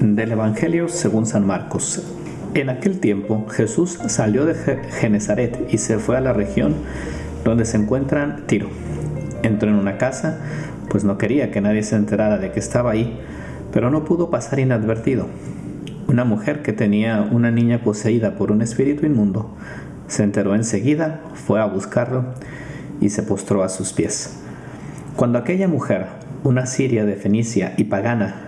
Del Evangelio según San Marcos. En aquel tiempo Jesús salió de Genezaret y se fue a la región donde se encuentran Tiro. Entró en una casa, pues no quería que nadie se enterara de que estaba ahí, pero no pudo pasar inadvertido. Una mujer que tenía una niña poseída por un espíritu inmundo se enteró enseguida, fue a buscarlo y se postró a sus pies. Cuando aquella mujer, una siria de Fenicia y pagana,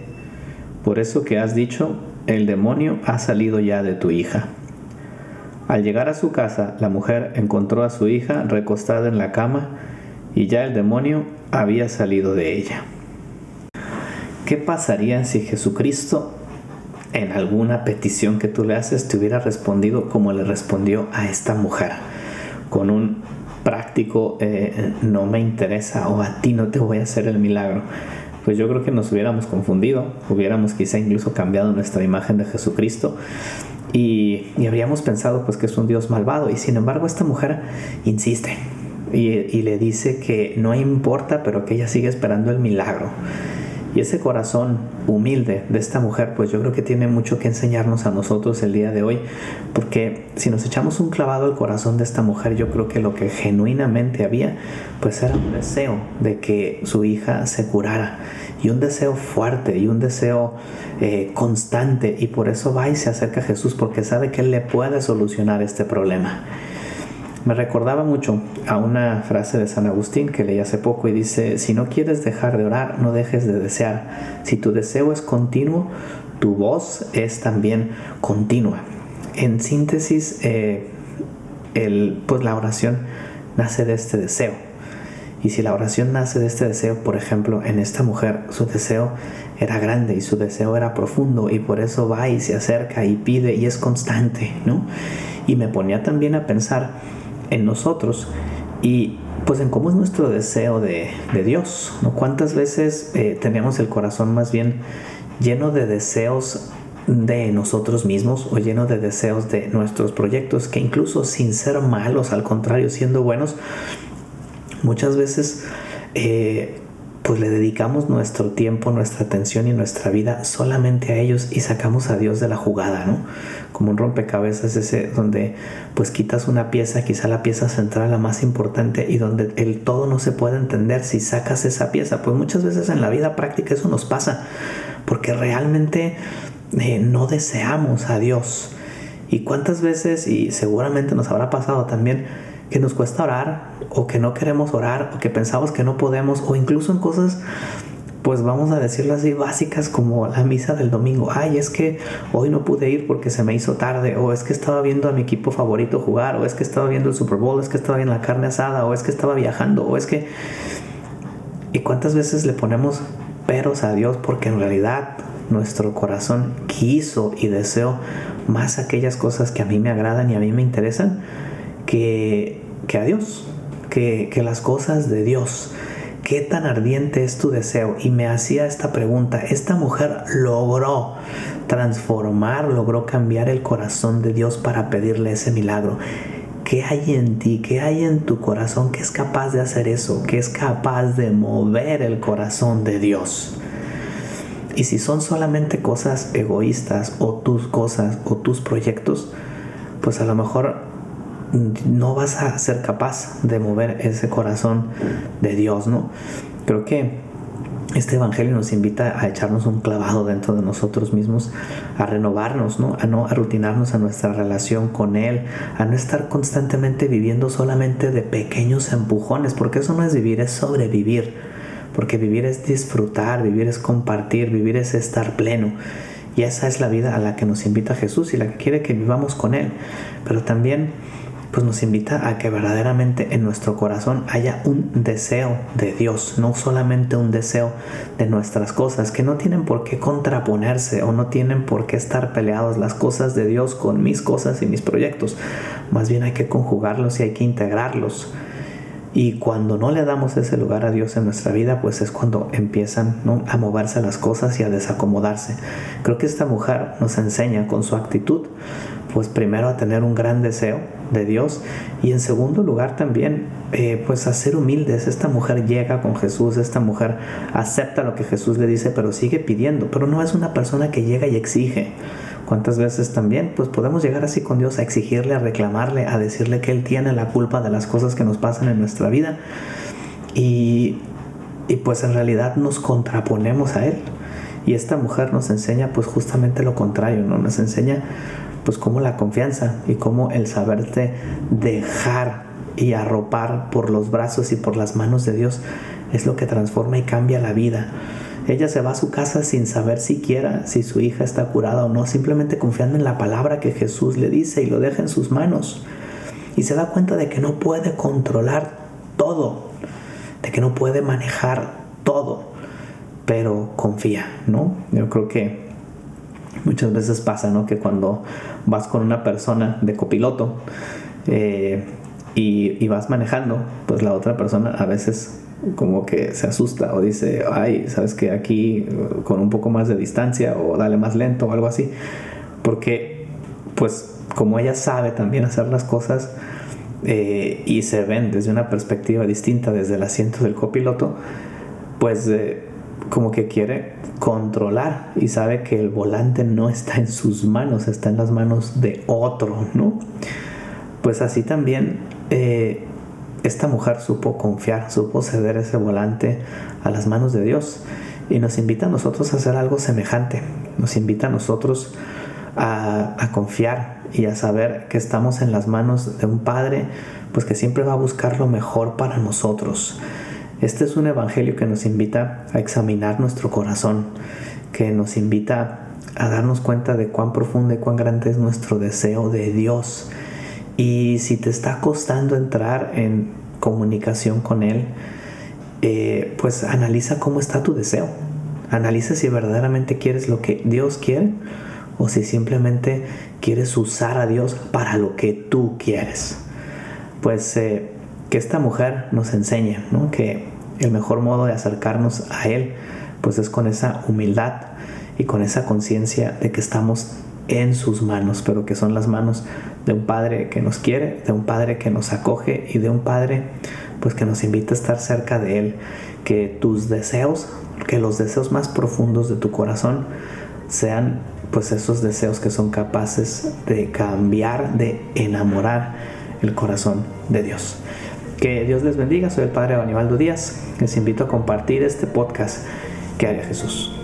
por eso que has dicho, el demonio ha salido ya de tu hija. Al llegar a su casa, la mujer encontró a su hija recostada en la cama y ya el demonio había salido de ella. ¿Qué pasaría si Jesucristo en alguna petición que tú le haces te hubiera respondido como le respondió a esta mujer? Con un práctico eh, no me interesa o a ti no te voy a hacer el milagro pues yo creo que nos hubiéramos confundido, hubiéramos quizá incluso cambiado nuestra imagen de Jesucristo y, habríamos pensado pues que es un Dios malvado y sin embargo esta mujer insiste y, y le dice que no importa pero que ella sigue esperando el milagro. Y ese corazón humilde de esta mujer, pues yo creo que tiene mucho que enseñarnos a nosotros el día de hoy, porque si nos echamos un clavado al corazón de esta mujer, yo creo que lo que genuinamente había, pues era un deseo de que su hija se curara, y un deseo fuerte, y un deseo eh, constante, y por eso va y se acerca a Jesús, porque sabe que Él le puede solucionar este problema. Me recordaba mucho a una frase de San Agustín que leí hace poco y dice, si no quieres dejar de orar, no dejes de desear. Si tu deseo es continuo, tu voz es también continua. En síntesis, eh, el, pues la oración nace de este deseo. Y si la oración nace de este deseo, por ejemplo, en esta mujer, su deseo era grande y su deseo era profundo y por eso va y se acerca y pide y es constante, ¿no? Y me ponía también a pensar en nosotros y pues en cómo es nuestro deseo de, Dios, ¿no? ¿Cuántas veces eh, tenemos el corazón más bien lleno de deseos de nosotros mismos o lleno de deseos de nuestros proyectos que incluso sin ser malos, al contrario, siendo buenos, muchas veces eh, pues le dedicamos nuestro tiempo, nuestra atención y nuestra vida solamente a ellos y sacamos a Dios de la jugada, ¿no? Como un rompecabezas ese donde pues quitas una pieza, quizá la pieza central la más importante y donde el todo no se puede entender si sacas esa pieza. Pues muchas veces en la vida práctica eso nos pasa, porque realmente eh, no deseamos a Dios. Y cuántas veces, y seguramente nos habrá pasado también, que nos cuesta orar o que no queremos orar o que pensamos que no podemos o incluso en cosas pues vamos a decirlo así básicas como la misa del domingo. Ay, es que hoy no pude ir porque se me hizo tarde o es que estaba viendo a mi equipo favorito jugar o es que estaba viendo el Super Bowl, es que estaba viendo la carne asada o es que estaba viajando o es que ¿Y cuántas veces le ponemos peros a Dios porque en realidad nuestro corazón quiso y deseo más aquellas cosas que a mí me agradan y a mí me interesan que que a Dios, que, que las cosas de Dios. ¿Qué tan ardiente es tu deseo? Y me hacía esta pregunta. Esta mujer logró transformar, logró cambiar el corazón de Dios para pedirle ese milagro. ¿Qué hay en ti? ¿Qué hay en tu corazón que es capaz de hacer eso? ¿Qué es capaz de mover el corazón de Dios? Y si son solamente cosas egoístas o tus cosas o tus proyectos, pues a lo mejor no vas a ser capaz de mover ese corazón de Dios, ¿no? Creo que este evangelio nos invita a echarnos un clavado dentro de nosotros mismos, a renovarnos, ¿no? A no rutinarnos a nuestra relación con Él, a no estar constantemente viviendo solamente de pequeños empujones, porque eso no es vivir, es sobrevivir. Porque vivir es disfrutar, vivir es compartir, vivir es estar pleno. Y esa es la vida a la que nos invita Jesús y la que quiere que vivamos con Él. Pero también pues nos invita a que verdaderamente en nuestro corazón haya un deseo de Dios, no solamente un deseo de nuestras cosas, que no tienen por qué contraponerse o no tienen por qué estar peleados las cosas de Dios con mis cosas y mis proyectos. Más bien hay que conjugarlos y hay que integrarlos. Y cuando no le damos ese lugar a Dios en nuestra vida, pues es cuando empiezan a moverse las cosas y a desacomodarse. Creo que esta mujer nos enseña con su actitud, pues primero a tener un gran deseo de Dios y en segundo lugar también eh, pues a ser humildes. Esta mujer llega con Jesús, esta mujer acepta lo que Jesús le dice, pero sigue pidiendo, pero no es una persona que llega y exige ¿Cuántas veces también pues podemos llegar así con Dios a exigirle, a reclamarle, a decirle que Él tiene la culpa de las cosas que nos pasan en nuestra vida? Y, y pues en realidad nos contraponemos a Él. Y esta mujer nos enseña pues justamente lo contrario, ¿no? Nos enseña pues cómo la confianza y cómo el saberte dejar y arropar por los brazos y por las manos de Dios es lo que transforma y cambia la vida. Ella se va a su casa sin saber siquiera si su hija está curada o no, simplemente confiando en la palabra que Jesús le dice y lo deja en sus manos. Y se da cuenta de que no puede controlar todo, de que no puede manejar todo, pero confía, ¿no? Yo creo que muchas veces pasa, ¿no? Que cuando vas con una persona de copiloto eh, y, vas manejando, pues la otra persona a veces como que se asusta o dice, ay, sabes que aquí con un poco más de distancia o dale más lento o algo así. Porque, pues, como ella sabe también hacer las cosas eh, y se ven desde una perspectiva distinta desde el asiento del copiloto, pues eh, como que quiere controlar y sabe que el volante no está en sus manos, está en las manos de otro, ¿no? Pues así también eh, esta mujer supo confiar, supo ceder ese volante a las manos de Dios y nos invita a nosotros a hacer algo semejante, nos invita a nosotros a, confiar y a saber que estamos en las manos de un Padre, pues que siempre va a buscar lo mejor para nosotros. Este es un evangelio que nos invita a examinar nuestro corazón, que nos invita a darnos cuenta de cuán profundo y cuán grande es nuestro deseo de Dios y si te está costando entrar en comunicación con Él, eh, pues analiza cómo está tu deseo. Analiza si verdaderamente quieres lo que Dios quiere o si simplemente quieres usar a Dios para lo que tú quieres. Pues eh, que esta mujer nos enseñe que el mejor modo de acercarnos a Él pues es con esa humildad y con esa conciencia de que estamos en sus manos, pero que son las manos de un Padre que nos quiere, de un Padre que nos acoge y de un Padre pues que nos invita a estar cerca de Él, que tus deseos, que los deseos más profundos de tu corazón sean pues esos deseos que son capaces de cambiar, de enamorar el corazón de Dios. Que Dios les bendiga, soy el Padre Banibaldo Díaz, les invito a compartir este podcast. Que haría Jesús.